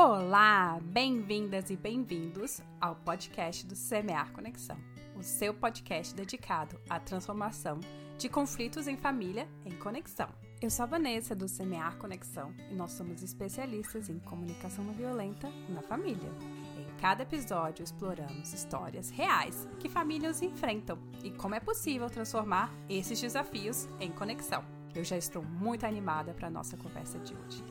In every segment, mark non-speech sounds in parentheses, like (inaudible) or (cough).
Olá, bem-vindas e bem-vindos ao podcast do Semear Conexão, o seu podcast dedicado à transformação de conflitos em família em conexão. Eu sou a Vanessa do Semear Conexão e nós somos especialistas em comunicação não violenta na família. Em cada episódio exploramos histórias reais que famílias enfrentam e como é possível transformar esses desafios em conexão. Eu já estou muito animada para a nossa conversa de hoje.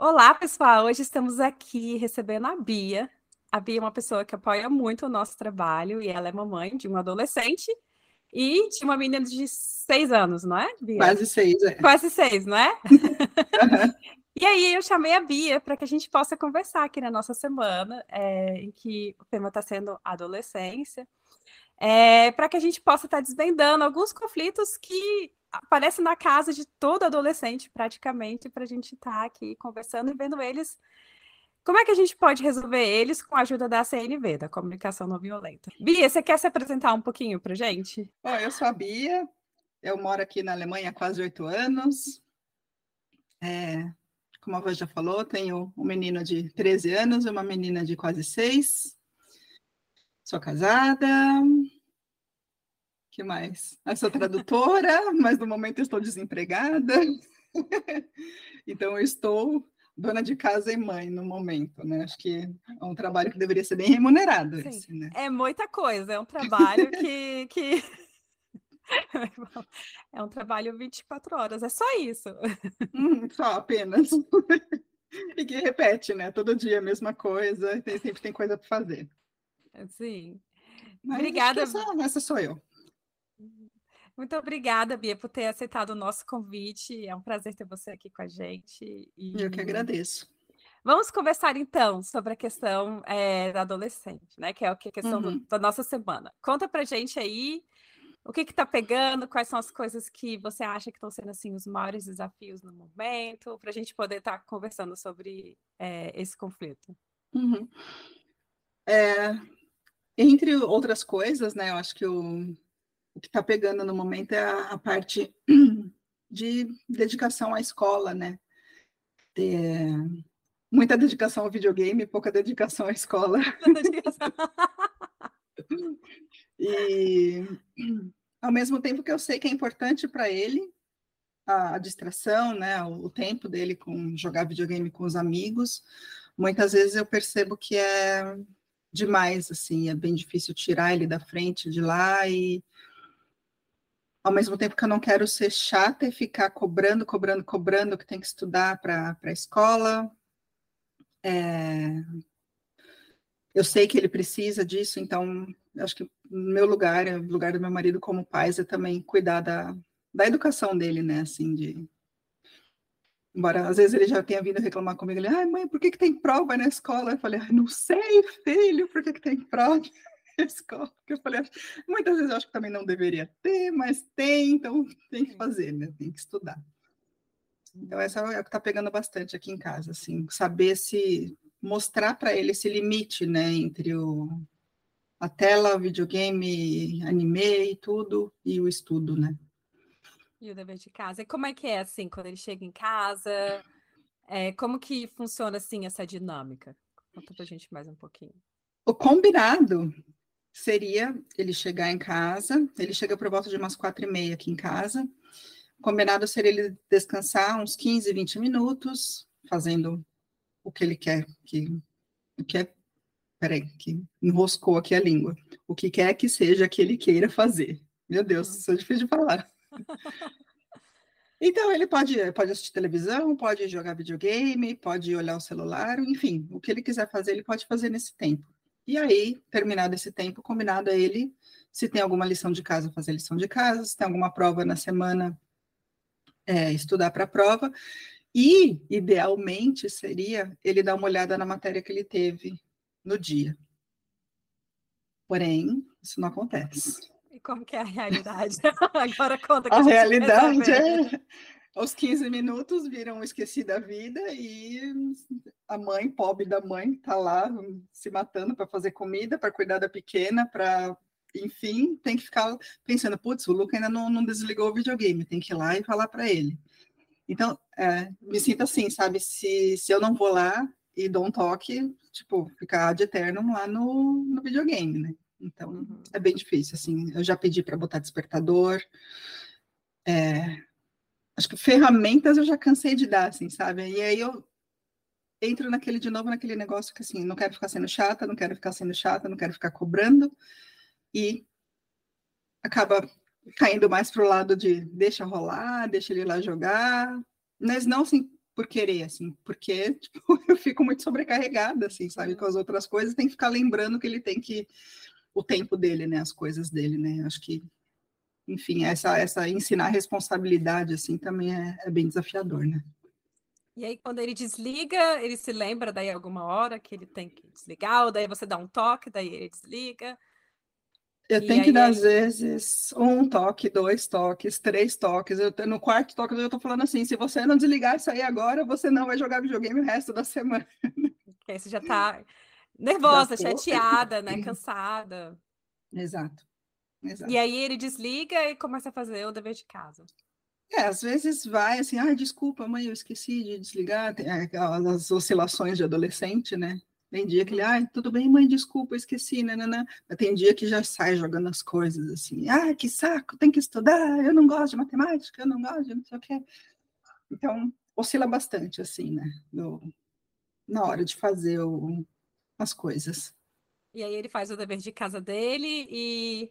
Olá, pessoal! Hoje estamos aqui recebendo a Bia. A Bia é uma pessoa que apoia muito o nosso trabalho e ela é mamãe de um adolescente e de uma menina de seis anos, não é, Bia? Quase seis, é. Quase seis, não é? (laughs) e aí eu chamei a Bia para que a gente possa conversar aqui na nossa semana, é, em que o tema está sendo adolescência, é, para que a gente possa estar tá desvendando alguns conflitos que aparece na casa de todo adolescente, praticamente, para a gente estar tá aqui conversando e vendo eles. Como é que a gente pode resolver eles com a ajuda da CNV, da Comunicação Não Violenta? Bia, você quer se apresentar um pouquinho para gente? Bom, eu sou a Bia, eu moro aqui na Alemanha há quase oito anos. É, como a Vã já falou, tenho um menino de 13 anos e uma menina de quase seis. Sou casada, que mais? Eu sou tradutora, (laughs) mas no momento estou desempregada. (laughs) então, eu estou dona de casa e mãe no momento, né? Acho que é um trabalho que deveria ser bem remunerado. Esse, né? É muita coisa, é um trabalho que, (laughs) que... é um trabalho 24 horas, é só isso. Hum, só apenas. e que repete, né? Todo dia a mesma coisa, tem, sempre tem coisa para fazer. Sim. Mas Obrigada. Essa, essa sou eu. Muito obrigada, Bia, por ter aceitado o nosso convite. É um prazer ter você aqui com a gente. E... Eu que agradeço. Vamos conversar então sobre a questão é, da adolescente, né? Que é a questão uhum. do, da nossa semana. Conta pra gente aí o que está pegando, quais são as coisas que você acha que estão sendo assim os maiores desafios no momento, para a gente poder estar tá conversando sobre é, esse conflito. Uhum. É, entre outras coisas, né? Eu acho que o o que está pegando no momento é a, a, parte (clears throat) de dedicação à escola, né? Ter muita dedicação ao videogame, pouca dedicação à escola. (laughs) e ao mesmo tempo que eu sei que é importante para ele a, a, distração, né, o, o tempo dele com jogar videogame com os amigos, muitas vezes eu percebo que é demais, assim, é bem difícil tirar ele da frente de lá e ao mesmo tempo que eu não quero ser chata e ficar cobrando, cobrando, cobrando que tem que estudar para a escola. É... Eu sei que ele precisa disso, então acho que meu lugar, o lugar do meu marido como pai, é também cuidar da, da educação dele, né? Assim, de. Embora às vezes ele já tenha vindo reclamar comigo, ele, ai, mãe, por que, que tem prova na escola? Eu falei, não sei, filho, por que, que tem prova? (laughs) escola. Que eu falei, muitas vezes eu acho que também não deveria ter, mas tem, então (laughs) tem que fazer, né? Tem que estudar. Então, essa é o que está pegando bastante aqui em casa, assim, saber se mostrar para ele esse limite, né, entre o, a tela, o videogame, anime e tudo, e o estudo, né? E o dever de casa. E como é que é, assim, quando ele chega em casa? É, como que funciona, assim, essa dinâmica? Conta pra gente mais um pouquinho. O combinado seria ele chegar em casa, ele chega por volta de umas quatro e meia aqui em casa, combinado seria ele descansar uns 15, 20 minutos, fazendo o que ele quer, que, o que é, peraí, que enroscou aqui a língua, o que quer que seja que ele queira fazer. Meu Deus, isso é difícil de falar. (laughs) Então, ele pode, pode assistir televisão, pode jogar videogame, pode olhar o celular, enfim, o que ele quiser fazer, ele pode fazer nesse tempo. E aí, terminado esse tempo, combinado a ele, se tem alguma lição de casa, fazer lição de casa, se tem alguma prova na semana, é, estudar para a prova. E, idealmente, seria ele dar uma olhada na matéria que ele teve no dia. Porém, isso não acontece. E como que é a realidade? (laughs) Agora conta que a, a realidade é aos 15 minutos viram esqueci da vida e a mãe, pobre da mãe, tá lá se matando para fazer comida, para cuidar da pequena, para enfim, tem que ficar pensando, putz, o Luca ainda não, não, desligou o videogame, tem que ir lá e falar para ele. Então, é, me sinto assim, sabe? Se, se eu não vou lá e dou um toque, tipo, ficar de eterno lá no, no videogame, né? Então, uhum. é bem difícil, assim. Eu já pedi para botar despertador. É, acho que ferramentas eu já cansei de dar, assim, sabe? E aí eu entro naquele de novo naquele negócio que assim, não quero ficar sendo chata, não quero ficar sendo chata, não quero ficar cobrando e acaba caindo mais para o lado de deixa rolar, deixa ele lá jogar, mas não assim por querer, assim, porque (laughs) tipo, eu fico muito sobrecarregada, assim, sabe, com as outras coisas, tem que ficar lembrando que ele tem que o tempo dele, né, as coisas dele, né, acho que, enfim, essa, essa ensinar responsabilidade, assim, também é, é bem desafiador, né. E aí, quando ele desliga, ele se lembra daí alguma hora que ele tem que desligar, ou daí você dá um toque, daí ele desliga. Eu tenho que dar, às vezes, um toque, dois toques, três toques. Eu, no quarto toque, eu estou falando assim: se você não desligar isso aí agora, você não vai jogar videogame o resto da semana. Porque você já está nervosa, chateada, né? (clears throat) Cansada. Exato. Exato. E aí ele desliga e começa a fazer o dever de casa. É, às vezes vai assim, ah, desculpa, mãe, eu esqueci de desligar, tem aquelas oscilações de adolescente, né? Tem dia que ele, ai, tudo bem, mãe, desculpa, eu esqueci, né, né. Mas tem dia que já sai jogando as coisas assim, ah, que saco, tem que estudar, eu não gosto de matemática, eu não gosto de não sei o quê. Então, oscila bastante, assim, né, no, na hora de fazer o, as coisas. E aí ele faz o dever de casa dele e,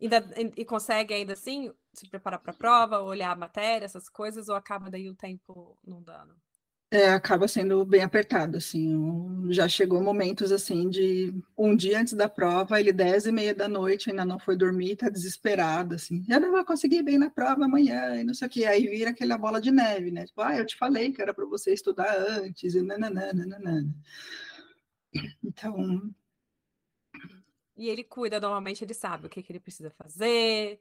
ainda, e consegue ainda assim se preparar para a prova, olhar a matéria, essas coisas, ou acaba daí o tempo não dando? É, acaba sendo bem apertado, assim, já chegou momentos, assim, de um dia antes da prova, ele dez e meia da noite ainda não foi dormir, tá desesperado, assim, já não vai conseguir bem na prova amanhã, e não sei o que, aí vira aquela bola de neve, né, tipo, ah, eu te falei que era para você estudar antes, e nananana. Então... E ele cuida, normalmente ele sabe o que, que ele precisa fazer,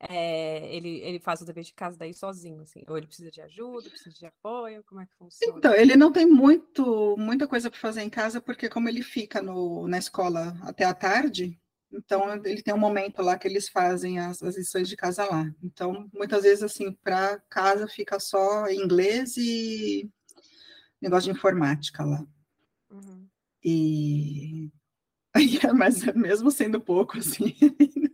é, ele, ele faz o dever de casa daí sozinho, assim, ou ele precisa de ajuda, precisa de apoio, como é que funciona? Então, ele não tem muito, muita coisa para fazer em casa, porque como ele fica no, na escola até a tarde, então ele tem um momento lá que eles fazem as, as lições de casa lá. Então, muitas vezes, assim, para casa fica só inglês e negócio de informática lá. Uhum. E (laughs) mas mesmo sendo pouco, assim.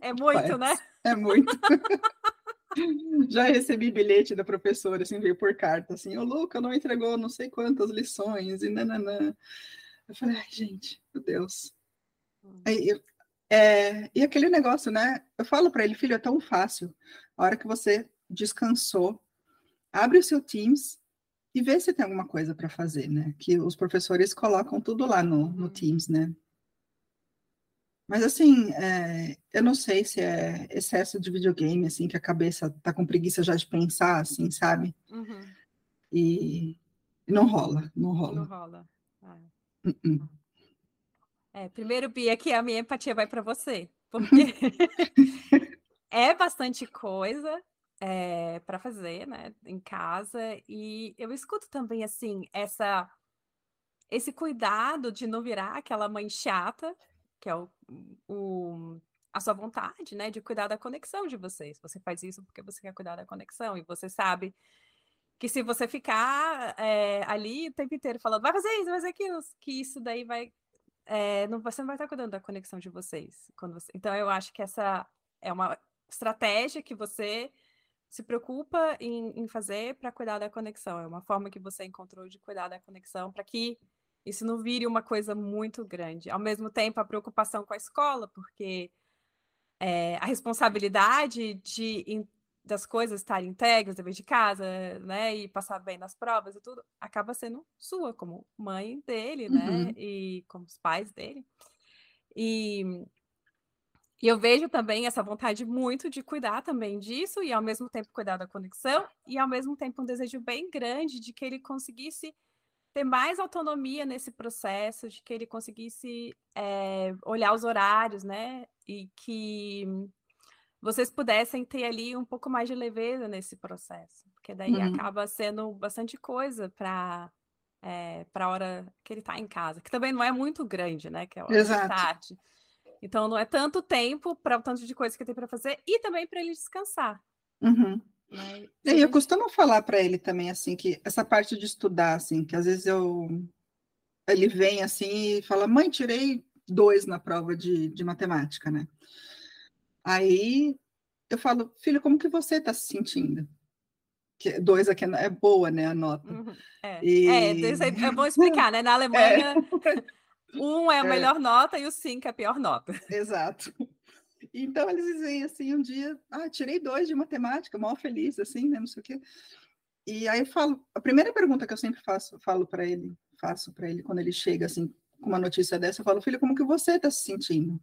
É muito, né? É muito. (laughs) Já recebi bilhete da professora, assim, veio por carta, assim, o Luca não entregou não sei quantas lições, e nananã. Eu falei, ai, gente, meu Deus. Hum. Aí, é, e aquele negócio, né? Eu falo para ele, filho, é tão fácil. A hora que você descansou, abre o seu Teams e vê se tem alguma coisa para fazer, né? Que os professores colocam tudo lá no, no uhum. Teams, né? Mas assim, é, eu não sei se é excesso de videogame, assim, que a cabeça tá com preguiça já de pensar, assim, sabe? Uhum. E, e, não rola, não rola. Não rola. Ah. Uh -uh. É, primeiro, Bia, que a minha empatia vai para você, porque (laughs) é bastante coisa é, para fazer, né, em casa, e eu escuto também, assim, essa esse cuidado de não virar aquela mãe chata que é o, o, a sua vontade, né, de cuidar da conexão de vocês. Você faz isso porque você quer cuidar da conexão e você sabe que se você ficar é, ali o tempo inteiro falando, vai fazer isso, vai fazer aquilo, que isso daí vai, é, não, você não vai estar cuidando da conexão de vocês. Você, então eu acho que essa é uma estratégia que você se preocupa em, em fazer para cuidar da conexão. É uma forma que você encontrou de cuidar da conexão para que isso não vire uma coisa muito grande. Ao mesmo tempo, a preocupação com a escola, porque é, a responsabilidade de, das coisas estarem integras, dever de casa, né, e passar bem nas provas e tudo, acaba sendo sua, como mãe dele, né, uhum. e como os pais dele. E, e eu vejo também essa vontade muito de cuidar também disso, e ao mesmo tempo cuidar da conexão, e ao mesmo tempo um desejo bem grande de que ele conseguisse ter mais autonomia nesse processo, de que ele conseguisse é, olhar os horários, né? E que vocês pudessem ter ali um pouco mais de leveza nesse processo, porque daí uhum. acaba sendo bastante coisa para é, para a hora que ele está em casa, que também não é muito grande, né? Que é a hora Exato. da tarde. Então não é tanto tempo para o tanto de coisa que tem para fazer e também para ele descansar. Uhum. Né? E eu costumo falar para ele também assim que essa parte de estudar, assim, que às vezes eu ele vem assim e fala, mãe, tirei dois na prova de, de matemática, né? Aí eu falo, filho, como que você está se sentindo? Que dois aqui é, é boa, né, a nota. Uhum, é. E... é, é bom explicar, né? Na (laughs) Alemanha, é. um é a é. melhor nota e o cinco é a pior nota. Exato. Então eles dizem assim, um dia, ah, tirei dois de matemática, mal feliz, assim, né, não sei o quê. E aí eu falo, a primeira pergunta que eu sempre faço, falo para ele, faço para ele quando ele chega assim com uma notícia dessa, eu falo, filho, como que você está se sentindo?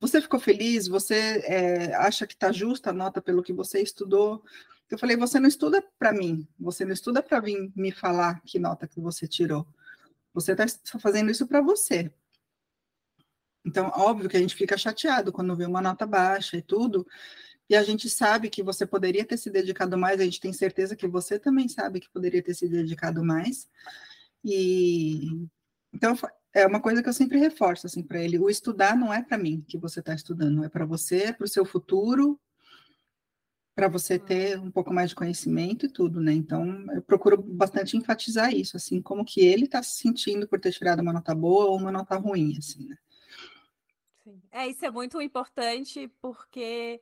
Você ficou feliz? Você é, acha que está justa a nota pelo que você estudou? Eu falei, você não estuda para mim, você não estuda para vir me falar que nota que você tirou. Você está fazendo isso para você. Então, óbvio que a gente fica chateado quando vê uma nota baixa e tudo, e a gente sabe que você poderia ter se dedicado mais, a gente tem certeza que você também sabe que poderia ter se dedicado mais. E então é uma coisa que eu sempre reforço assim para ele, o estudar não é para mim que você está estudando, é para você, para o seu futuro, para você ter um pouco mais de conhecimento e tudo, né? Então, eu procuro bastante enfatizar isso, assim, como que ele está se sentindo por ter tirado uma nota boa ou uma nota ruim, assim, né? Sim. É, isso é muito importante porque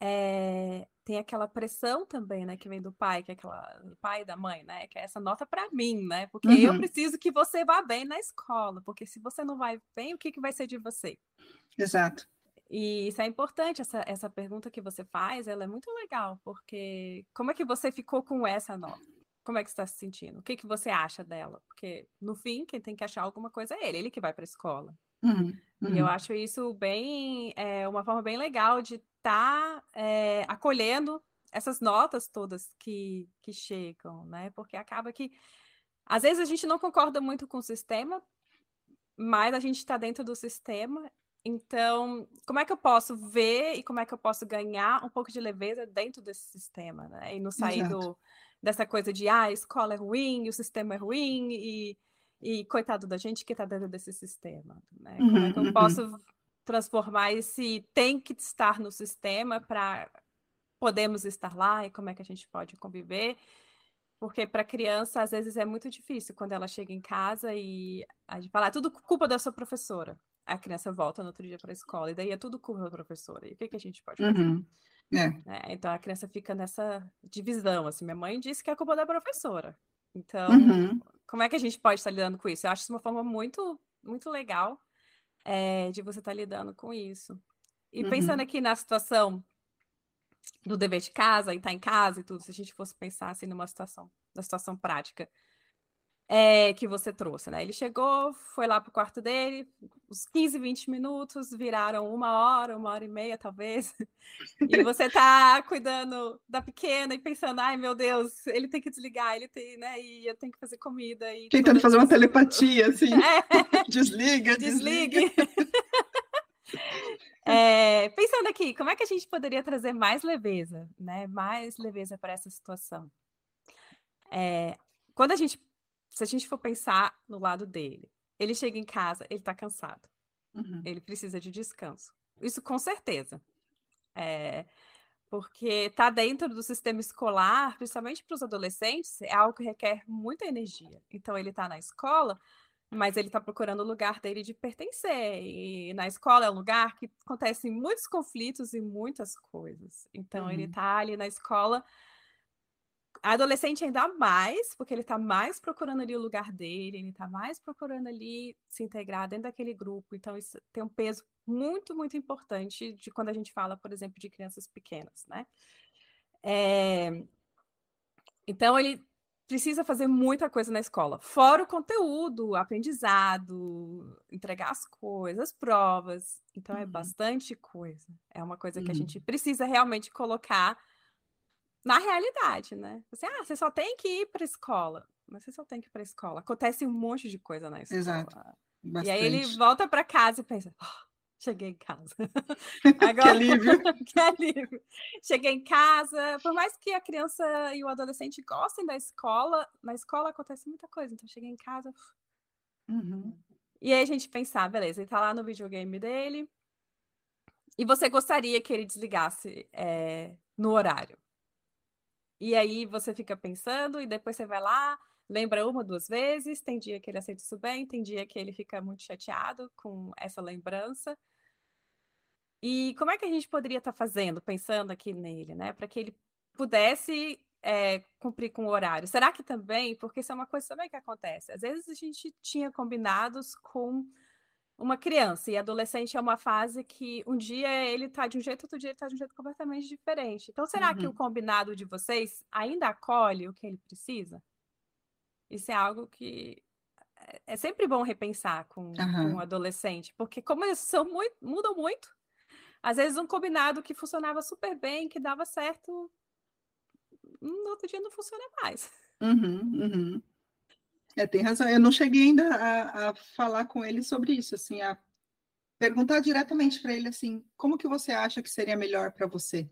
é, tem aquela pressão também, né, que vem do pai, que é aquela do pai e da mãe, né, que é essa nota para mim, né, porque uhum. eu preciso que você vá bem na escola, porque se você não vai bem, o que, que vai ser de você? Exato. E isso é importante, essa, essa pergunta que você faz, ela é muito legal, porque como é que você ficou com essa nota? Como é que você está se sentindo? O que, que você acha dela? Porque, no fim, quem tem que achar alguma coisa é ele, ele que vai para a escola. Uhum, uhum. E eu uhum. acho isso bem, é, uma forma bem legal de estar tá, é, acolhendo essas notas todas que, que chegam, né? Porque acaba que, às vezes, a gente não concorda muito com o sistema, mas a gente está dentro do sistema. Então, como é que eu posso ver e como é que eu posso ganhar um pouco de leveza dentro desse sistema, né? E não sair do, dessa coisa de, ah, a escola é ruim, o sistema é ruim, e e coitado da gente que está dentro desse sistema. Né? Como é que eu uhum, uhum. posso transformar esse tem que estar no sistema para podemos estar lá e como é que a gente pode conviver? Porque para criança, às vezes, é muito difícil quando ela chega em casa e a gente fala, ah, tudo culpa da sua professora. A criança volta no outro dia para a escola, e daí é tudo culpa da professora. E o que, que a gente pode fazer? Uhum. É. É, então a criança fica nessa divisão. Assim, minha mãe disse que é culpa da professora. Então, uhum. Como é que a gente pode estar lidando com isso? Eu acho isso uma forma muito, muito legal é, de você estar lidando com isso. E uhum. pensando aqui na situação do dever de casa, e estar em casa e tudo, se a gente fosse pensar assim numa situação, na situação prática, é, que você trouxe, né? Ele chegou, foi lá para o quarto dele, uns 15, 20 minutos viraram uma hora, uma hora e meia, talvez. (laughs) E você tá cuidando da pequena e pensando, ai meu Deus, ele tem que desligar, ele tem, né? E eu tenho que fazer comida. E Tentando fazer uma telepatia, assim. (laughs) É. (laughs) Desliga, desligue. É, pensando aqui, como é que a gente poderia trazer mais leveza, né? Mais leveza para essa situação? É, quando a gente se a gente for pensar no lado dele, ele chega em casa, ele está cansado. Uhum. Ele precisa de descanso. Isso com certeza. É, porque está dentro do sistema escolar, principalmente para os adolescentes, é algo que requer muita energia. Então, ele está na escola, mas ele está procurando o lugar dele de pertencer. E na escola é um lugar que acontecem muitos conflitos e muitas coisas. Então, uhum. ele está ali na escola adolescente ainda mais, porque ele está mais procurando ali o lugar dele, ele está mais procurando ali se integrar dentro daquele grupo. Então, isso tem um peso muito, muito importante de quando a gente fala, por exemplo, de crianças pequenas, né? É... Então, ele precisa fazer muita coisa na escola, fora o conteúdo, aprendizado, entregar as coisas, provas. Então, é uhum. é bastante coisa. É uma coisa que a gente uhum. precisa realmente colocar na realidade, né? Você, ah, você só tem que ir para a escola. Mas você só tem que ir para a escola. Acontece um monte de coisa na escola. Exato. Bastante. E aí ele volta para casa e pensa: oh, cheguei em casa. (laughs) Agora, que alívio. (laughs) que alívio. Cheguei em casa. Por mais que a criança e o adolescente gostem da escola, na escola acontece muita coisa. Então, cheguei em casa. Uhum. E aí a gente pensar: beleza, ele tá lá no videogame dele. E você gostaria que ele desligasse é, no horário E aí você fica pensando e depois você vai lá, lembra uma, duas vezes, tem dia que ele aceita isso bem, tem dia que ele fica muito chateado com essa lembrança. E como é que a gente poderia estar tá fazendo, pensando aqui nele, né? Para que ele pudesse é, cumprir com o horário. Será que também, porque isso é uma coisa também que acontece, às vezes a gente tinha combinados com uma criança e adolescente é uma fase que um dia ele está de um jeito, outro dia ele está de um jeito completamente diferente. Então, será uhum. que o uhum. combinado de vocês ainda acolhe o que ele precisa? Isso é algo que é, é sempre bom repensar com, uhum. com um adolescente, porque como eles são muito, mudam muito, às vezes um combinado que funcionava super bem, que dava certo, no outro dia não funciona mais. Uhum, uhum. É, tem razão. Eu não cheguei ainda a, a falar com ele sobre isso, assim, a perguntar diretamente para ele assim, como que você acha que seria melhor para você?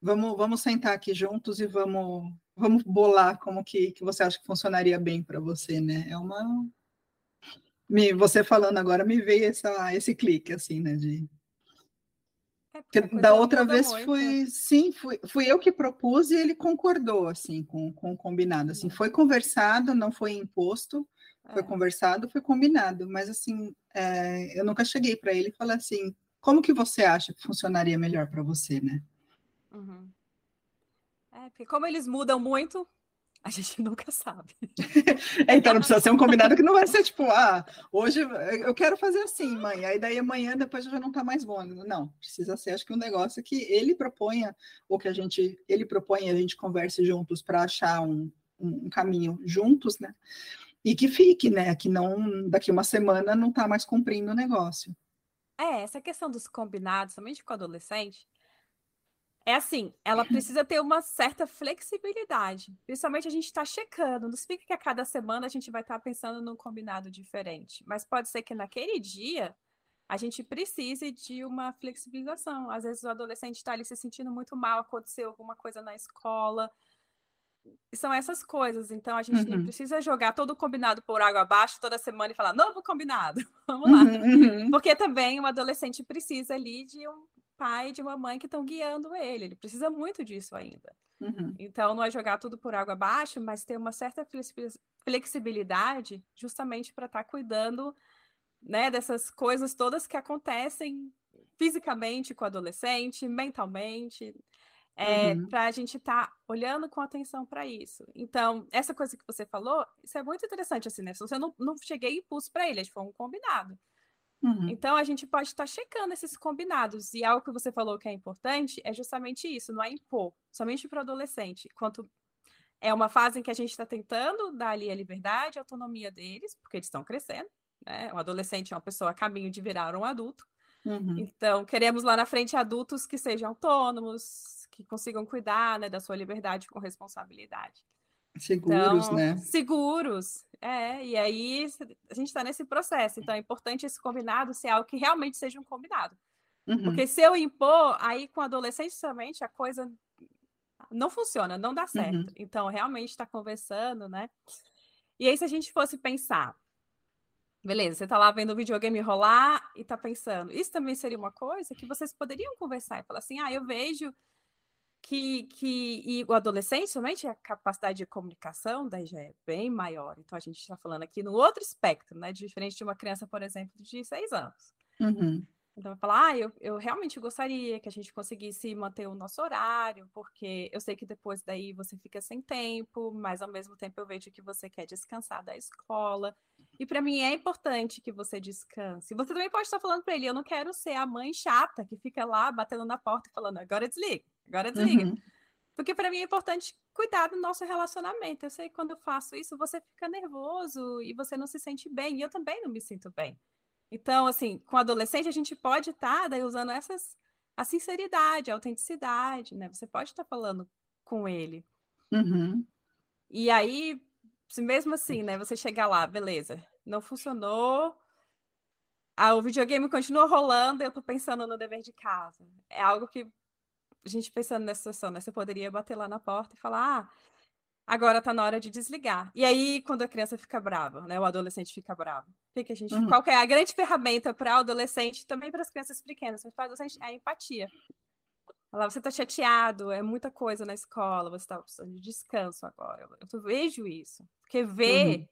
Vamos, vamos sentar aqui juntos e vamos, vamos bolar como que, que você acha que funcionaria bem para você, né? É uma me, você falando agora me veio essa, esse clique assim, né, de é, da outra vez muito. foi, sim, fui, fui eu que propus e ele concordou, assim, com, com o combinado, assim, foi conversado, não foi imposto, foi é. conversado, foi combinado, mas, assim, é, eu nunca cheguei para ele e falei assim, como que você acha que funcionaria melhor para você, né? Uhum. É, porque como eles mudam muito, a gente (laughs) nunca sabe. É, então não precisa ser um combinado que não vai ser tipo, ah, hoje eu quero fazer assim, mãe, aí daí amanhã depois já não tá mais bom. Não, precisa ser, acho que um negócio que ele proponha, ou que a gente, ele propõe, a gente converse juntos para achar um, um, um, caminho juntos, né? E que fique, né? Que não, daqui uma semana não tá mais cumprindo o negócio. É, essa questão dos combinados, somente com adolescente, é assim, ela precisa ter uma certa flexibilidade. Principalmente a gente está checando. Não significa que a cada semana a gente vai estar tá pensando num combinado diferente. Mas pode ser que naquele dia a gente precise de uma flexibilização. Às vezes o adolescente está ali se sentindo muito mal, aconteceu alguma coisa na escola. São essas coisas. Então a gente uhum. não precisa jogar todo o combinado por água abaixo toda semana e falar novo combinado. (laughs) Vamos lá. Uhum, uhum. Porque também um adolescente precisa ali de um pai e de uma mãe que estão guiando ele. Ele precisa muito disso ainda. Uhum. Então, não é jogar tudo por água abaixo, mas ter uma certa flexibilidade justamente para estar tá cuidando né, dessas coisas todas que acontecem fisicamente com o adolescente, mentalmente, é, uhum. para a gente estar tá olhando com atenção para isso. Então, essa coisa que você falou, isso é muito interessante, assim, né? Se você não, não cheguei e pus para ele, foi um combinado. Uhum. Então, a gente pode estar checando esses combinados. E algo que você falou que é importante é justamente isso: não é impor, somente para o adolescente. Quanto é uma fase em que a gente está tentando dar ali a liberdade, a autonomia deles, porque eles estão crescendo. Né? Um adolescente é uma pessoa a caminho de virar um adulto. Uhum. Então, queremos lá na frente adultos que sejam autônomos, que consigam cuidar né, da sua liberdade com responsabilidade. Seguros, então, né? Seguros, é. E aí a gente está nesse processo. Então é importante esse combinado ser algo que realmente seja um combinado. Uhum. Porque se eu impor, aí com adolescente somente a coisa não funciona, não dá certo. Uhum. Então, realmente está conversando, né? E aí, se a gente fosse pensar, beleza, você está lá vendo o videogame rolar e está pensando, isso também seria uma coisa que vocês poderiam conversar e falar assim: ah, eu vejo que, que e o adolescente, somente a capacidade de comunicação daí já é bem maior. Então a gente está falando aqui no outro espectro, né? Diferente de uma criança, por exemplo, de seis anos. Uhum. Então, vai falar, ah, eu, eu realmente gostaria que a gente conseguisse manter o nosso horário, porque eu sei que depois daí você fica sem tempo, mas ao mesmo tempo eu vejo que você quer descansar da escola. E para mim é importante que você descanse. Você também pode estar falando para ele, eu não quero ser a mãe chata que fica lá batendo na porta e falando, agora desliga, agora desliga. Uhum. Porque para mim é importante cuidar do nosso relacionamento. Eu sei que quando eu faço isso, você fica nervoso e você não se sente bem, e eu também não me sinto bem. Então, assim, com adolescente, a gente pode estar tá, usando essas a sinceridade, a autenticidade, né? Você pode estar tá falando com ele. Uhum. E aí, mesmo assim, né? Você chegar lá, beleza, não funcionou, ah, o videogame continua rolando, eu tô pensando no dever de casa. É algo que a gente pensando nessa situação, né? Você poderia bater lá na porta e falar, ah, agora está na hora de desligar. E aí, quando a criança fica brava, né, o adolescente fica bravo, que a gente, uhum. qual é a grande ferramenta para o adolescente, também para as crianças pequenas, mas para o adolescente é a empatia. Lá você está chateado, é muita coisa na escola, você está precisando de descanso agora. Eu vejo isso. Porque ver, uhum.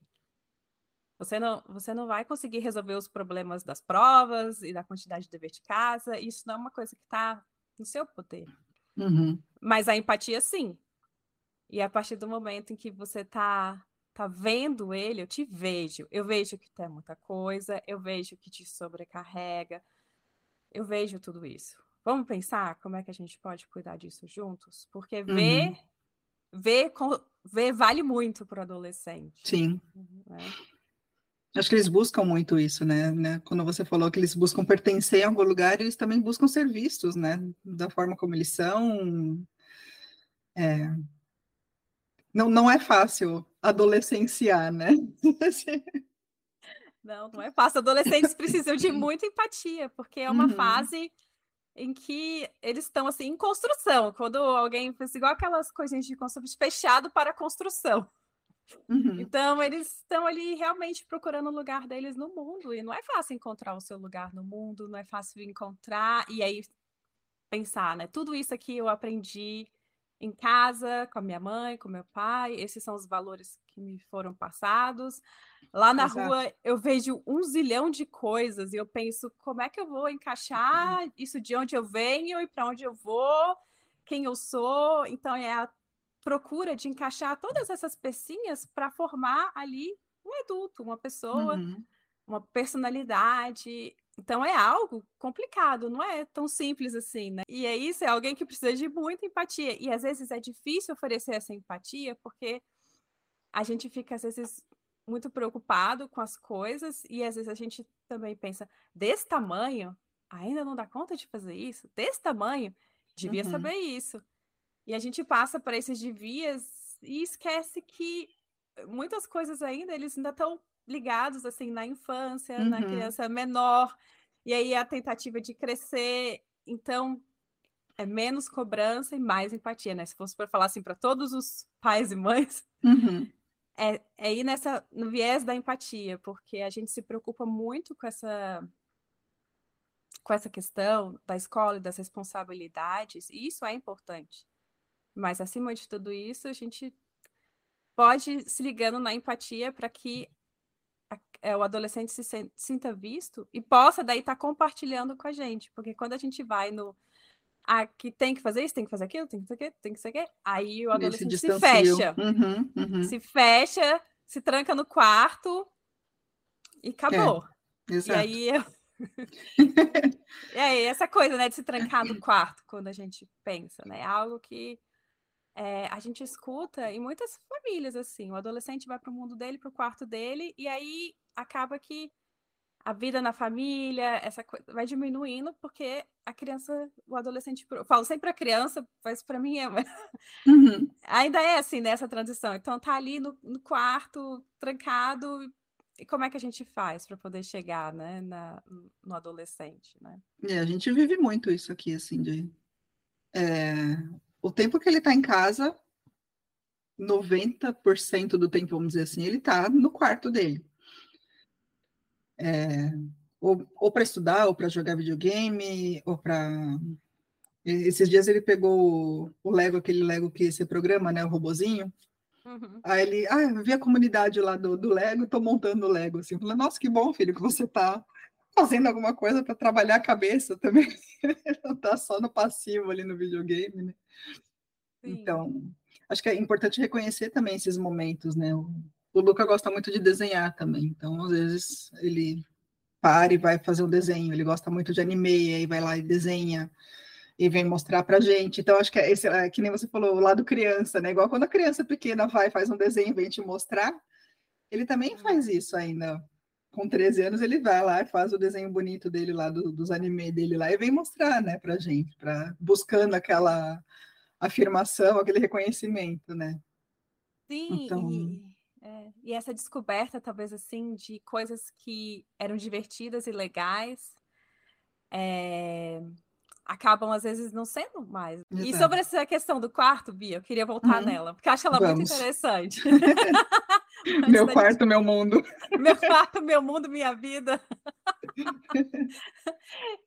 você, não, você não vai conseguir resolver os problemas das provas e da quantidade de dever de casa. Isso não é uma coisa que está no seu poder. Uhum. Mas a empatia, sim. E a partir do momento em que você está tá vendo ele, eu te vejo. Eu vejo que tem muita coisa, eu vejo que te sobrecarrega, eu vejo tudo isso. Vamos pensar como é que a gente pode cuidar disso juntos? Porque ver, uhum. ver, ver vale muito para o adolescente. Sim. Né? Acho que eles buscam muito isso, né? né? Quando você falou que eles buscam pertencer em algum lugar, eles também buscam ser vistos, né? Da forma como eles são. É... Não, não é fácil adolescenciar, né? (laughs) Não, não é fácil. Adolescentes precisam de muita empatia, porque é uma uhum. fase em que eles estão assim em construção. Quando alguém fez igual aquelas coisinhas de construção fechado para construção. Uhum. Então eles estão ali realmente procurando o lugar deles no mundo e não é fácil encontrar o seu lugar no mundo, não é fácil encontrar e aí pensar, né? Tudo isso aqui eu aprendi em casa, com a minha mãe, com meu pai, esses são os valores que me foram passados. Lá na Exato. rua eu vejo um zilhão de coisas e eu penso, como é que eu vou encaixar isso de onde eu venho e para onde eu vou, quem eu sou? Então é a procura de encaixar todas essas pecinhas para formar ali um adulto, uma pessoa, uhum. uma personalidade. Então é algo complicado, não é tão simples assim, né? E é isso, é alguém que precisa de muita empatia. E às vezes é difícil oferecer essa empatia, porque a gente fica, às vezes, muito preocupado com as coisas, e às vezes a gente também pensa, desse tamanho, ainda não dá conta de fazer isso? Desse tamanho, devia uhum. saber isso. E a gente passa para esses devias e esquece que muitas coisas ainda, eles ainda estão ligados assim na infância, uhum. na criança menor, e aí a tentativa de crescer, então é menos cobrança e mais empatia, né? Se fosse para falar assim para todos os pais e mães, uhum. é, é ir nessa no viés da empatia, porque a gente se preocupa muito com essa com essa questão da escola e das responsabilidades, e isso é importante. Mas acima de tudo isso, a gente pode se ligando na empatia para que é, o adolescente se sinta visto e possa daí estar tá compartilhando com a gente, porque quando a gente vai no ah, que tem que fazer isso, tem que fazer aquilo, tem que fazer aquilo, tem que fazer aquilo, aí o adolescente se, se fecha, uhum, uhum. se fecha, se tranca no quarto e acabou. É, e aí eu... (laughs) e aí, essa coisa, né, de se trancar no quarto, quando a gente pensa, né, é algo que é, a gente escuta em muitas famílias, assim, o adolescente vai para o mundo dele, para o quarto dele, e aí acaba que a vida na família, essa coisa vai diminuindo, porque a criança, o adolescente, eu falo sempre a criança, mas para mim é, uhum. (laughs) ainda é assim nessa transição. Então tá ali no, no, quarto, trancado, e como é que a gente faz para poder chegar, né, na, no adolescente, né? É, a gente vive muito isso aqui, assim, de é, o tempo que ele está em casa, 90% do tempo, vamos dizer assim, ele está no quarto dele. É, ou, ou para estudar, ou para jogar videogame, ou para. Esses dias ele pegou o Lego, aquele Lego que você programa, né? O robozinho. Uhum. Aí ele, ah, eu vi a comunidade lá do, do Lego, tô montando o Lego, assim. Falei, nossa, que bom, filho, que você tá fazendo alguma coisa para trabalhar a cabeça também. (laughs) Não tá só no passivo ali no videogame, né? Sim. Então, acho que é importante reconhecer também esses momentos, né? O, o Luca gosta muito de desenhar também, então às vezes ele para e vai fazer um desenho, ele gosta muito de anime, aí vai lá e desenha e vem mostrar pra gente. Então, acho que é esse, é, que nem você falou, o lado criança, né? Igual quando a criança pequena vai, faz um desenho e vem te mostrar, ele também faz isso ainda com 13 anos, ele vai lá e faz o desenho bonito dele lá, do, dos anime dele lá, e vem mostrar, né, pra gente, pra, buscando aquela afirmação, aquele reconhecimento, né? Sim, então... e, é, e essa descoberta, talvez assim, de coisas que eram divertidas e legais, é, acabam às vezes não sendo mais. Exato. E sobre essa questão do quarto, Bia, eu queria voltar uhum. nela, porque eu acho ela Vamos. muito interessante. (laughs) (laughs) meu quarto, gente... meu mundo. (laughs) Meu quarto, meu mundo, minha vida. (laughs)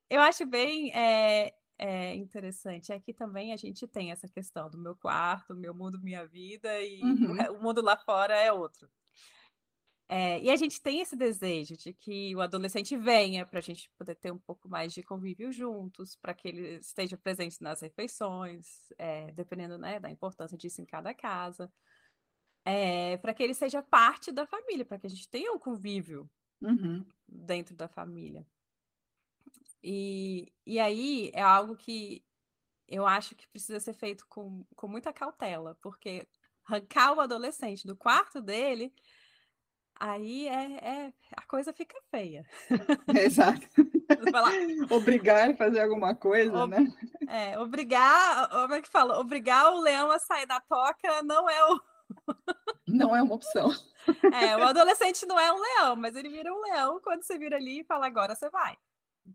eu acho bem. É... é interessante é que também a gente tem essa questão do meu quarto, meu mundo, minha vida, e Uhum. o mundo lá fora é outro. É, e a gente tem esse desejo de que o adolescente venha para a gente poder ter um pouco mais de convívio juntos, para que ele esteja presente nas refeições, é, dependendo né, da importância disso em cada casa, é, para que ele seja parte da família, para que a gente tenha um convívio Uhum. dentro da família. E, e aí é algo que eu acho que precisa ser feito com, com muita cautela, porque arrancar o adolescente do quarto dele, aí é, é a coisa fica feia. (laughs) Exato. Você fala, (laughs) Obrigar a fazer alguma coisa, Ob- né? é, obrigar, como é que fala? Obrigar o leão a sair da toca não é o. Não é uma opção. É, o adolescente não é um leão, mas ele vira um leão quando você vira ali e fala, agora você vai.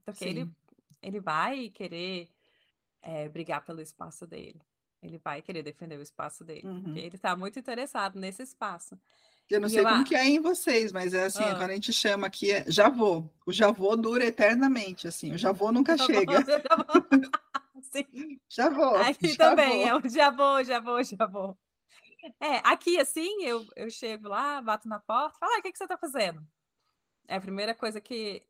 Porque ele, Sim. ele vai querer é, brigar pelo espaço dele. Ele vai querer defender o espaço dele. Uhum. Porque ele está muito interessado nesse espaço. Eu não E sei eu como que é em vocês, mas é assim, Ah. quando a gente chama aqui, é já vou. O já vou dura eternamente, assim. O já vou nunca (laughs) Já vou- chega. já vou- Sim. Já vou. Aqui já também, vou. é o já vou, já vou, já vou. É, aqui assim, eu, eu chego lá, bato na porta, falo, ah, o que, que você tá fazendo? É a primeira coisa que,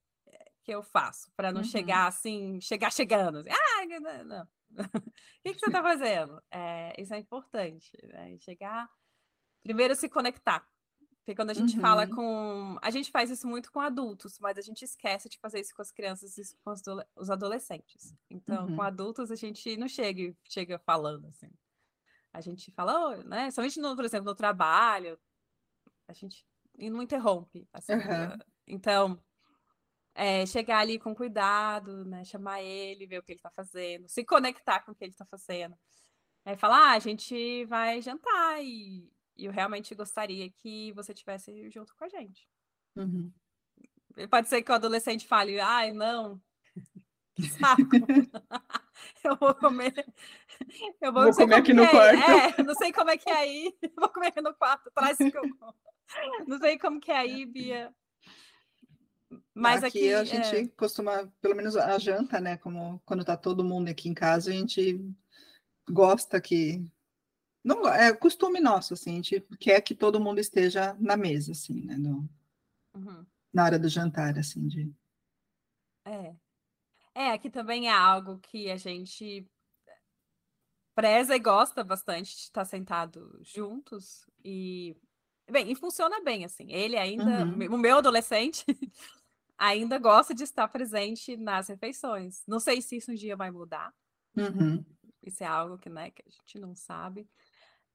que eu faço, para não Uhum. chegar assim, chegar chegando. assim, ah, não, não. O (laughs) que, que você tá fazendo? É, isso é importante, né? Chegar, primeiro se conectar. Porque quando a gente fala Uhum. com. A gente faz isso muito com adultos, mas a gente esquece de fazer isso com as crianças e com os adole- os adolescentes. Então, com Uhum. adultos, a gente não chega, chega falando assim. A gente fala, "Oi", né? Somente, no, por exemplo, no trabalho, a gente e não interrompe. assim, eh, Então, é, chegar ali com cuidado, né? Chamar ele, ver o que ele está fazendo, se conectar com o que ele está fazendo. Aí falar, ah, a gente vai jantar e, e eu realmente gostaria que você estivesse junto com a gente. Uhum. Pode ser que o adolescente fale, ai, não, que saco. (laughs) (laughs) eu vou comer. Eu vou, Vou comer aqui no é quarto. É, não sei como é que é aí. (laughs) Vou comer aqui no quarto, traz o que eu como. Não sei como que é aí, Bia. Mas aqui, aqui, a é, gente costuma, pelo menos a janta, né? Como quando tá todo mundo aqui em casa, a gente gosta que. Não, é costume nosso, assim, a gente quer que todo mundo esteja na mesa, assim, né? no- uhum. na hora do jantar, assim, de. É. É, aqui também é algo que a gente preza e gosta bastante de estar sentado juntos e bem, e funciona bem assim. Ele ainda, Uhum. o meu adolescente (laughs) ainda gosta de estar presente nas refeições. Não sei se isso um dia vai mudar. Uhum. Isso é algo que, né, que a gente não sabe.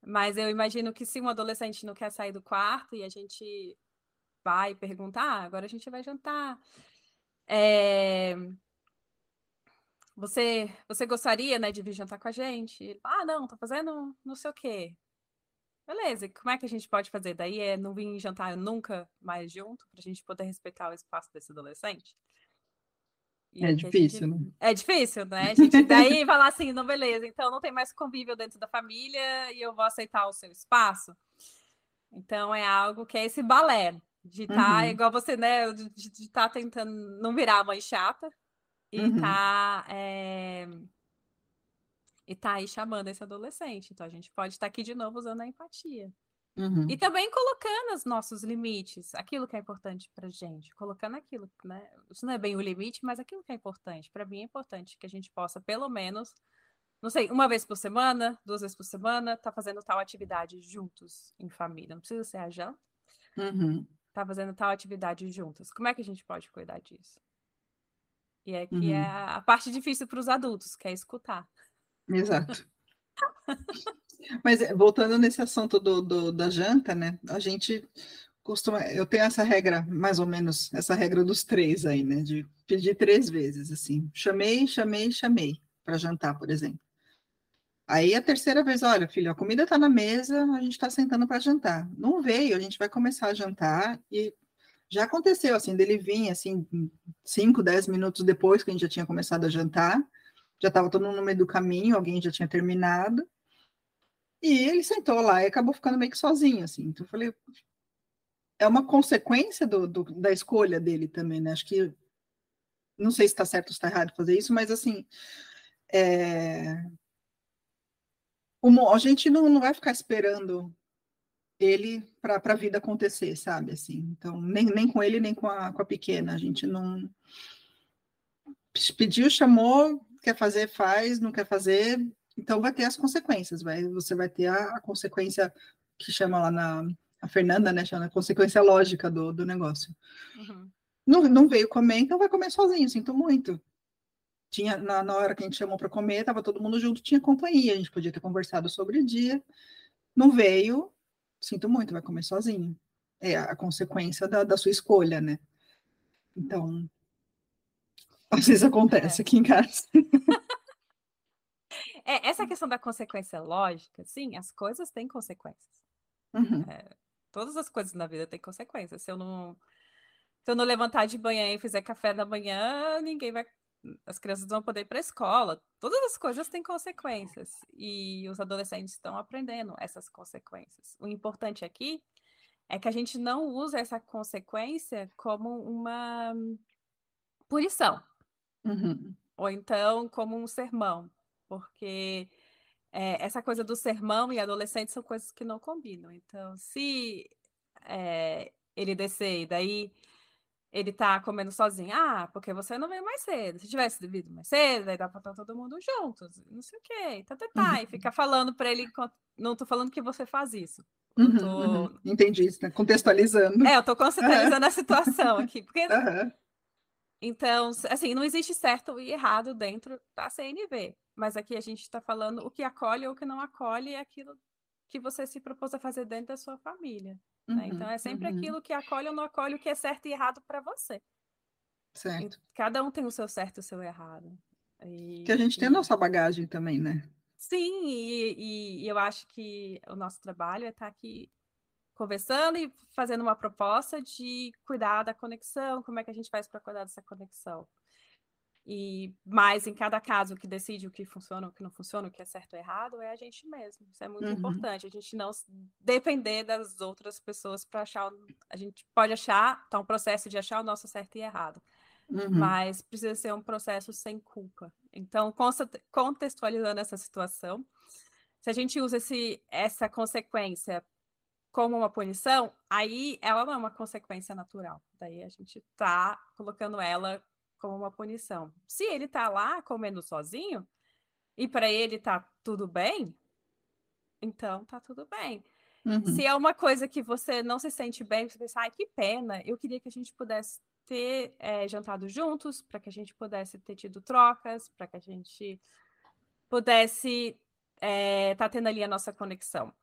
Mas eu imagino que se um adolescente não quer sair do quarto e a gente vai perguntar, ah, agora a gente vai jantar. É, Você, você gostaria, né, de vir jantar com a gente? Ah, não, tô fazendo não sei o quê. Beleza, como é que a gente pode fazer? Daí é não vir jantar nunca mais junto, pra gente poder respeitar o espaço desse adolescente? E É a gente- difícil, né? é difícil, né? A gente daí falar assim, não, beleza, então não tem mais convívio dentro da família e eu vou aceitar o seu espaço. Então é algo que é esse balé de estar Uhum. igual você, né? De estar tentando não virar a mãe chata e Uhum. tá é, e tá aí chamando esse adolescente. Então a gente pode estar aqui de novo usando a empatia. Uhum. E também colocando os nossos limites, aquilo que é importante pra gente, colocando aquilo, né? Isso não é bem o limite, mas aquilo que é importante. Para mim é importante que a gente possa, pelo menos, não sei, uma vez por semana, duas vezes por semana, tá fazendo tal atividade juntos em família. Não precisa ser a janta, Uhum. tá fazendo tal atividade juntos. Como é que a gente pode cuidar disso? E é que Uhum. é a parte difícil para os adultos, que é escutar. Exato. Mas eh, voltando nesse assunto do, do- da janta, né? A gente costuma. Eu tenho essa regra, mais ou menos, essa regra dos três aí, né? De pedir três vezes, assim. Chamei, chamei, chamei para jantar, por exemplo. Aí a terceira vez, olha, filho, a comida está na mesa, a gente está sentando para jantar. Não veio, a gente vai começar a jantar e já aconteceu, assim, dele vir, assim, cinco, dez minutos depois que a gente já tinha começado a jantar, já estava todo mundo no meio do caminho, alguém já tinha terminado, e ele sentou lá e acabou ficando meio que sozinho, assim. Então eu falei, é uma consequência do, do- da escolha dele também, né? Acho que, não sei se está certo ou está errado fazer isso, mas assim, é, a gente não, não vai ficar esperando ele para a vida acontecer, sabe? Assim, então, nem, nem com ele, nem com a, com a pequena. A gente não. Pediu, chamou, quer fazer, faz, não quer fazer, então vai ter as consequências. Vai, você vai ter a, a consequência que chama lá na. A Fernanda, né? Chama a consequência lógica do, do negócio. Uhum. Não, não veio comer, então vai comer sozinho, sinto muito. Tinha, na, na hora que a gente chamou para comer, estava todo mundo junto, tinha companhia, a gente podia ter conversado sobre o dia. Não veio, sinto muito, vai comer sozinho. É a consequência da, da sua escolha, né? Então, às vezes acontece é. aqui em casa. (laughs) É, essa questão da consequência lógica, sim, as coisas têm consequências. Uhum. É, todas as coisas na vida têm consequências. Se eu não se eu não levantar de manhã e fizer café da manhã, ninguém vai. As crianças vão poder ir para a escola. Todas as coisas têm consequências. E os adolescentes estão aprendendo essas consequências. O importante aqui é que a gente não usa essa consequência como uma punição. Uhum. Ou então como um sermão. Porque é, essa coisa do sermão e adolescente são coisas que não combinam. Então, se é, ele descer e daí ele tá comendo sozinho. Ah, porque você não veio mais cedo. Se tivesse vindo mais cedo, aí dá pra estar todo mundo juntos. Não sei o quê. Tá, tá, tá. Uhum. E fica falando para ele. Não tô falando que você faz isso. Uhum, tô... uhum. Entendi, está contextualizando. É, eu tô contextualizando a situação aqui. Porque... (laughs) Então, assim, não existe certo e errado dentro da CNV. Mas aqui a gente está falando o que acolhe ou o que não acolhe é aquilo que você se propôs a fazer dentro da sua família. Uhum, né? Então é sempre uhum. aquilo que acolhe ou não acolhe o que é certo e errado para você. Certo. E cada um tem o seu certo e o seu errado. E, que a gente tem a nossa bagagem também, né? Sim, e, e, eu acho que o nosso trabalho é estar tá aqui conversando e fazendo uma proposta de cuidar da conexão, como é que a gente faz para cuidar dessa conexão. E mais em cada caso que decide o que funciona, o que não funciona, o que é certo ou errado é a gente mesmo. Isso é muito uhum. importante. A gente não depender das outras pessoas para achar. A gente pode achar, tá um processo de achar o nosso certo e errado. Uhum. Mas precisa ser um processo sem culpa. Então, contextualizando essa situação, se a gente usa esse, essa consequência como uma punição, aí ela não é uma consequência natural. Daí a gente está colocando ela como uma punição. Se ele tá lá comendo sozinho e para ele tá tudo bem, então tá tudo bem. Uhum. Se é uma coisa que você não se sente bem, você pensa, ai, que pena, eu queria que a gente pudesse ter é, jantado juntos, para que a gente pudesse ter tido trocas, para que a gente pudesse estar é, tá tendo ali a nossa conexão.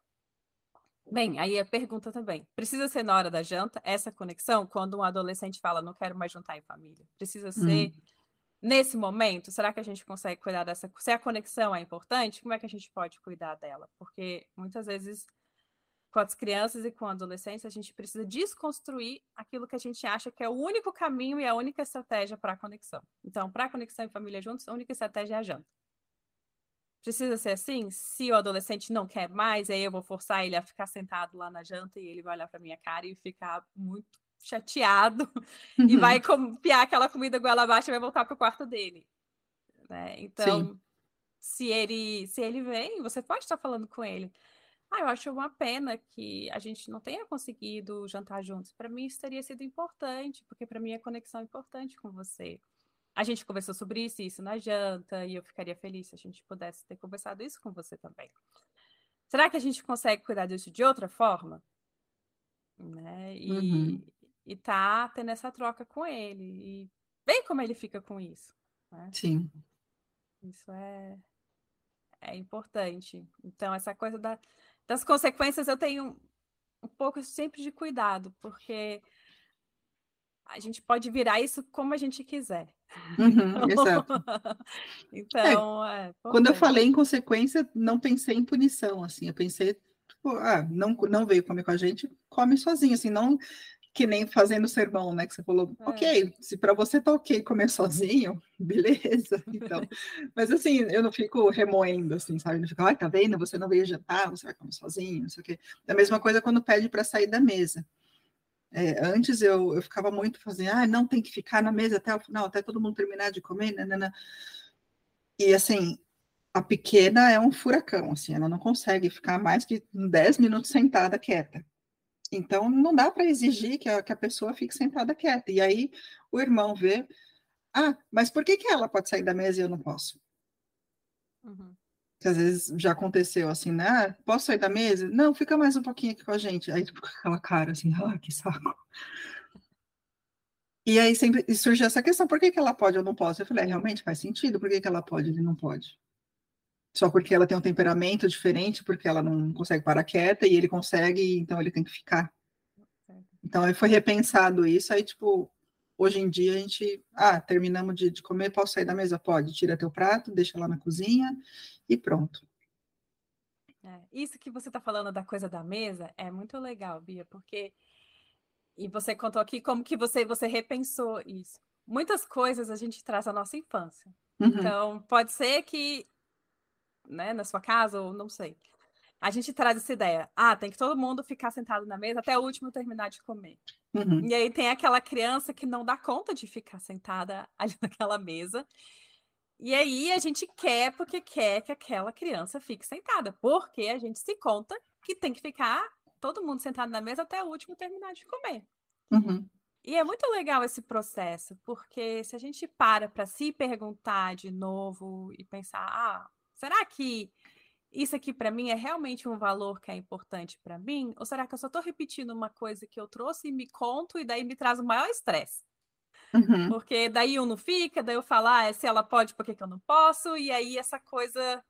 Bem, aí a pergunta também: precisa ser na hora da janta essa conexão? Quando um adolescente fala, não quero mais jantar em família, precisa ser hum. nesse momento? Será que a gente consegue cuidar dessa? Se a conexão é importante, como é que a gente pode cuidar dela? Porque muitas vezes com as crianças e com adolescentes, a gente precisa desconstruir aquilo que a gente acha que é o único caminho e a única estratégia para a conexão. Então, para a conexão em família juntos, a única estratégia é a janta. Precisa ser assim? Se o adolescente não quer mais, aí eu vou forçar ele a ficar sentado lá na janta e ele vai olhar para minha cara e ficar muito chateado uhum. (laughs) e vai copiar aquela comida goela abaixo e vai voltar para o quarto dele. Né? Então, se ele se ele vem, você pode estar falando com ele. Ah, eu acho uma pena que a gente não tenha conseguido jantar juntos. Para mim, isso teria sido importante, porque para mim a conexão é importante com você. A gente conversou sobre isso e isso na janta, e eu ficaria feliz se a gente pudesse ter conversado isso com você também. Será que a gente consegue cuidar disso de outra forma? Né? E, uhum. e tá tendo essa troca com ele. E bem como ele fica com isso. Né? Sim. Isso é, é importante. Então, essa coisa da, das consequências eu tenho um pouco sempre de cuidado, porque a gente pode virar isso como a gente quiser. Uhum, (laughs) exato. então, é, é, quando eu falei em consequência, não pensei em punição, assim, eu pensei, tipo, ah, não, não veio comer com a gente, come sozinho, assim, não que nem fazendo sermão, né, que você falou, é. ok, se para você tá ok comer (laughs) sozinho, beleza, então, mas assim, eu não fico remoendo, assim, sabe, não fico, ah, tá vendo, você não veio jantar, você vai comer sozinho, não sei o quê. É a mesma coisa quando pede para sair da mesa. É, antes eu, eu ficava muito fazendo, ah, não tem que ficar na mesa até o final, até todo mundo terminar de comer, nanana. E assim, a pequena é um furacão, assim, ela não consegue ficar mais que 10 minutos sentada quieta. Então, não dá para exigir que a, que a pessoa fique sentada quieta. E aí, o irmão vê, ah, mas por que, que ela pode sair da mesa e eu não posso? Uhum. Que às vezes já aconteceu assim, né? Ah, posso sair da mesa? Não, fica mais um pouquinho aqui com a gente. Aí, tipo, aquela cara assim, (laughs) ah, que saco. E aí sempre surge essa questão, por que, que ela pode ou não pode? Eu falei, é, realmente faz sentido, por que, que ela pode e ele não pode? Só porque ela tem um temperamento diferente, porque ela não consegue parar quieta e ele consegue, então ele tem que ficar. Então aí foi repensado isso, aí tipo, hoje em dia a gente, ah, terminamos de, de comer, posso sair da mesa? Pode, tira teu prato, deixa lá na cozinha e pronto. É, isso que você está falando da coisa da mesa é muito legal, Bia, porque e você contou aqui como que você, você repensou isso. Muitas coisas a gente traz da nossa infância. Uhum. Então, pode ser que, né, na sua casa, ou não sei, a gente traz essa ideia. Ah, tem que todo mundo ficar sentado na mesa até o último terminar de comer. Uhum. E aí tem aquela criança que não dá conta de ficar sentada (laughs) ali naquela mesa. E aí a gente quer porque quer que aquela criança fique sentada, porque a gente se conta que tem que ficar todo mundo sentado na mesa até o último terminar de comer. Uhum. E é muito legal esse processo, porque se a gente para para se perguntar de novo e pensar, ah, será que isso aqui para mim é realmente um valor que é importante para mim? Ou será que eu só estou repetindo uma coisa que eu trouxe e me conto e daí me traz o maior estresse? Uhum. Porque daí um não fica, daí eu falo, ah, se ela pode, por que, que eu não posso? E aí essa coisa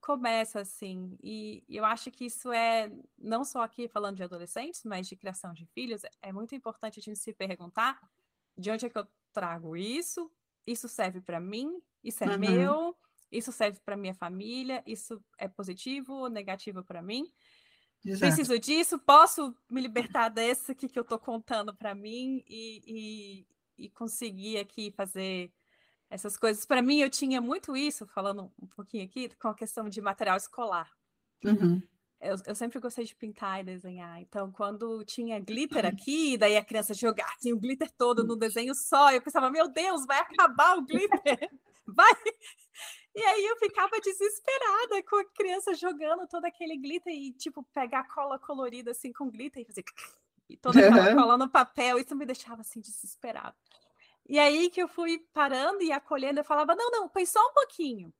começa assim. E eu acho que isso é, não só aqui falando de adolescentes, mas de criação de filhos, é muito importante a gente se perguntar de onde é que eu trago isso? Isso serve para mim? Isso é uhum. meu? Isso serve para minha família? Isso é positivo ou negativo para mim? Exato. Preciso disso? Posso me libertar desse aqui que eu estou contando para mim e, e, e conseguir aqui fazer essas coisas. Para mim, eu tinha muito isso, falando um pouquinho aqui, com a questão de material escolar. Uhum. Eu, eu, sempre gostei de pintar e desenhar. Então, quando tinha glitter aqui, daí a criança jogava assim, o glitter todo no desenho só, eu pensava, meu Deus, vai acabar o glitter! Vai! E aí eu ficava desesperada com a criança jogando todo aquele glitter e, tipo, pegar cola colorida assim com glitter e fazer (laughs) e toda aquela uhum. cola no papel, isso me deixava assim desesperada. E aí que eu fui parando e acolhendo, eu falava, não, não, põe só um pouquinho.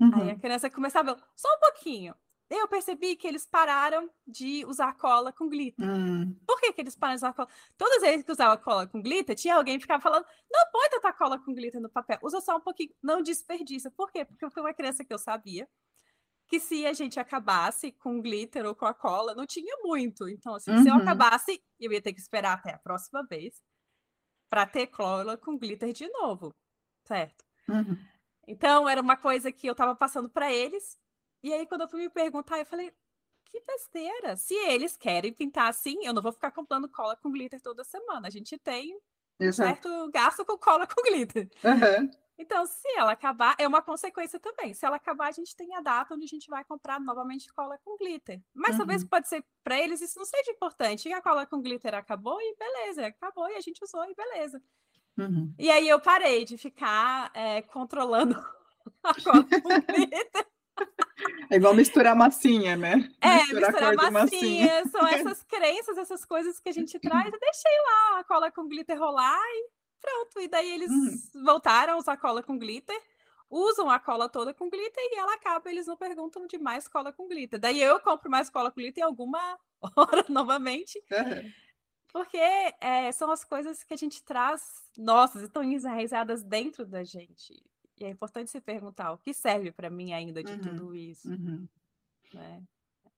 Uhum. Aí a uhum. criança começava, só um pouquinho. Eu percebi que eles pararam de usar cola com glitter. Uhum. Por que, que eles pararam de usar cola? Todas as vezes que usava cola com glitter, tinha alguém que ficava falando, não põe tanta cola com glitter no papel, usa só um pouquinho, não desperdiça. Por quê? Porque eu fui uma criança que eu sabia que se a gente acabasse com glitter ou com a cola, não tinha muito. Então, assim, uhum. se eu uhum. acabasse, eu ia ter que esperar até a próxima vez para ter cola com glitter de novo, certo? Uhum. Então era uma coisa que eu estava passando para eles. E aí quando eu fui me perguntar, eu falei, que besteira. Se eles querem pintar assim, eu não vou ficar comprando cola com glitter toda semana. A gente tem Exato. certo gasto com cola com glitter. Uhum. Então, se ela acabar, é uma consequência também. Se ela acabar, a gente tem a data onde a gente vai comprar novamente cola com glitter. Mas uhum. talvez pode ser para eles isso não seja importante. E a cola com glitter acabou e beleza, acabou e a gente usou e beleza. Uhum. E aí eu parei de ficar é, controlando (laughs) a cola com (laughs) glitter. É igual misturar massinha, né? É, misturar, misturar massinha, massinha. São (laughs) essas crenças, essas coisas que a gente traz. Eu deixei lá a cola com glitter rolar e Pronto, e daí eles uhum. voltaram a usar cola com glitter, usam a cola toda com glitter e ela acaba, eles não perguntam de mais cola com glitter. Daí eu compro mais cola com glitter em alguma (laughs) hora novamente. Uhum. Porque é, são as coisas que a gente traz, nossas, estão enraizadas dentro da gente. E é importante se perguntar o que serve para mim ainda de uhum. tudo isso. Uhum. Né?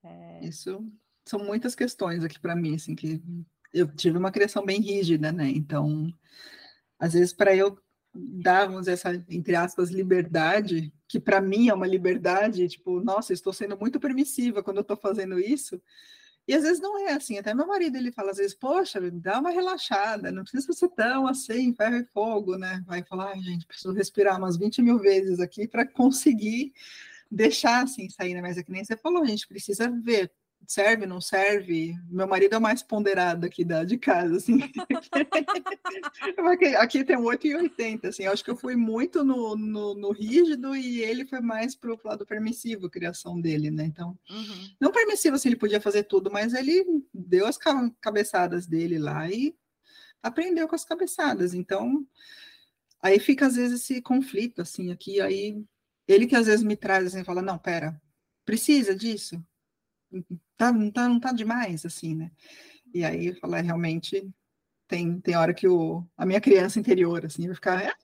É... Isso são muitas questões aqui para mim, assim, que eu tive uma criação bem rígida, né? Então, às vezes, para eu darmos essa, entre aspas, liberdade, que para mim é uma liberdade, tipo, nossa, estou sendo muito permissiva quando eu estou fazendo isso. E às vezes não é assim, até meu marido ele fala às vezes, poxa, dá uma relaxada, não precisa ser tão assim, ferro e fogo, né? Vai falar, ai, gente, preciso respirar umas 20 mil vezes aqui para conseguir deixar assim sair, né? Mas é que nem você falou, a gente precisa ver serve, não serve. Meu marido é o mais ponderado aqui da, de casa, assim. (laughs) aqui tem um 8,80, assim. Eu acho que eu fui muito no, no, no, rígido e ele foi mais pro lado permissivo, criação dele, né? Então, uhum. não permissivo, assim, ele podia fazer tudo, mas ele deu as cabeçadas dele lá e aprendeu com as cabeçadas. Então, aí fica às vezes esse conflito, assim, aqui, aí ele que às vezes me traz assim, fala, não, pera, precisa disso? Tá, não, tá, não tá demais, assim, né? E aí eu falo, é, realmente tem, tem hora que o, a minha criança interior, assim, vai ficar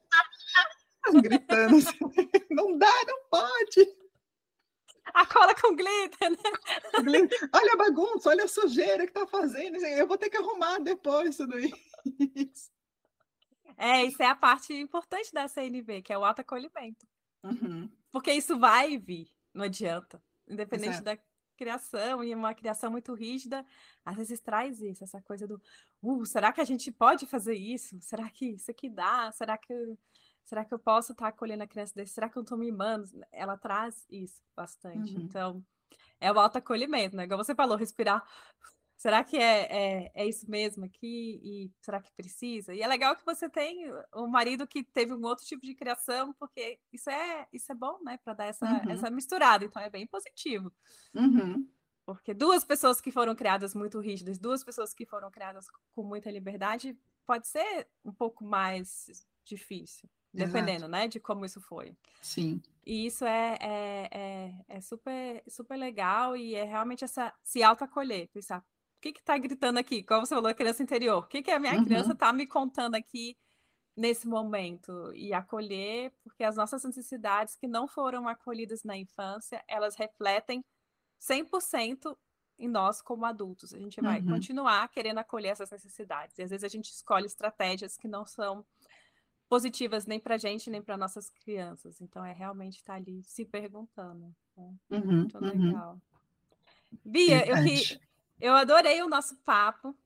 gritando assim, (laughs) não dá, não pode. A cola com glitter, né? Olha a bagunça, olha a sujeira que tá fazendo. Eu vou ter que arrumar depois tudo isso. É, isso é a parte importante da CNV, que é o autoacolhimento. Uhum. Porque isso vai vir, não adianta. Independente Exato. da criação e uma criação muito rígida, às vezes traz isso, essa coisa do, uh, será que a gente pode fazer isso? Será que isso aqui dá? Será que será que eu posso estar acolhendo a criança desse? Será que eu estou mimando? Ela traz isso bastante. Uhum. Então, é o autoacolhimento, né? Igual você falou, respirar será que é, é, é, isso mesmo aqui? E será que precisa? E é legal que você tem um marido que teve um outro tipo de criação, porque isso é, isso é bom, né? Para dar essa, uhum. essa misturada. Então é bem positivo. Uhum. Porque duas pessoas que foram criadas muito rígidas, duas pessoas que foram criadas com muita liberdade, pode ser um pouco mais difícil. Dependendo, Exato. né, de como isso foi. Sim. E isso é, é, é, é super, super legal e é realmente essa se autoacolher, pensar, que que tá gritando aqui? Como você falou, a criança interior. O que que a minha uhum. criança tá me contando aqui nesse momento? E acolher, porque as nossas necessidades que não foram acolhidas na infância, elas refletem 100% em nós como adultos. A gente vai uhum. continuar querendo acolher essas necessidades. E às vezes a gente escolhe estratégias que não são positivas nem para a gente nem para nossas crianças. Então é realmente estar tá ali se perguntando. Né? Uhum, Muito uhum. legal. Bia, eu que eu adorei o nosso papo.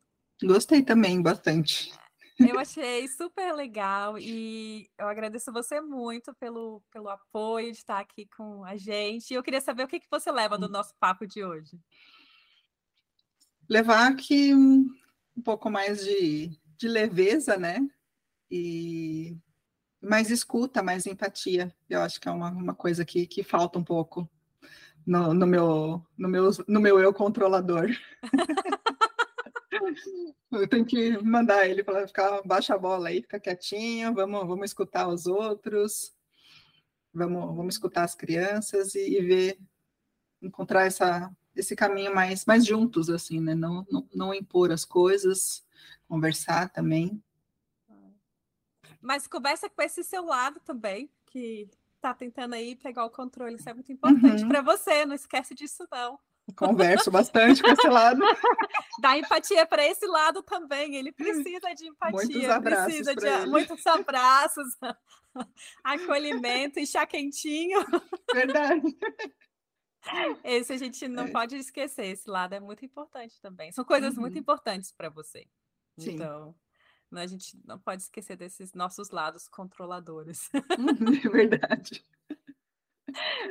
Gostei também, bastante. Eu achei super legal e eu agradeço você muito pelo, pelo apoio de estar aqui com a gente. E eu queria saber o que, que você leva do nosso papo de hoje. Levar aqui um pouco mais de, de leveza, né? E mais escuta, mais empatia. Eu acho que é uma, uma coisa que, que falta um pouco no, no, meu, no, meu, no meu eu controlador. (laughs) eu tenho que mandar ele para ficar baixa a bola aí, ficar quietinho, vamos, vamos escutar os outros, vamos, vamos escutar as crianças e, e ver, encontrar essa, esse caminho mais, mais juntos, assim, né? Não, não, não impor as coisas, conversar também. Mas conversa com esse seu lado também, que tá tentando aí pegar o controle, isso é muito importante uhum. para você, não esquece disso não. Converso bastante com esse lado. (laughs) Dá empatia para esse lado também. Ele precisa de empatia, muitos abraços precisa de ele. muitos abraços, (laughs) acolhimento e chá quentinho. Verdade. Esse a gente não é. pode esquecer. Esse lado é muito importante também. São coisas uhum. muito importantes para você. Sim. Então, né? A gente não pode esquecer desses nossos lados controladores. É verdade.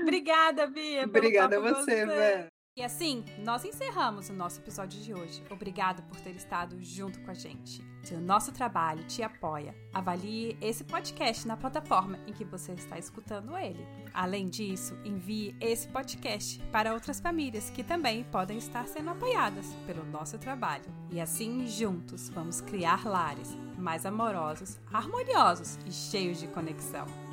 Obrigada, Bia. Obrigada a você, você. E assim, nós encerramos o nosso episódio de hoje. Obrigado por ter estado junto com a gente. Se o nosso trabalho te apoia, avalie esse podcast na plataforma em que você está escutando ele. Além disso, envie esse podcast para outras famílias que também podem estar sendo apoiadas pelo nosso trabalho. E assim, juntos, vamos criar lares mais amorosos, harmoniosos e cheios de conexão.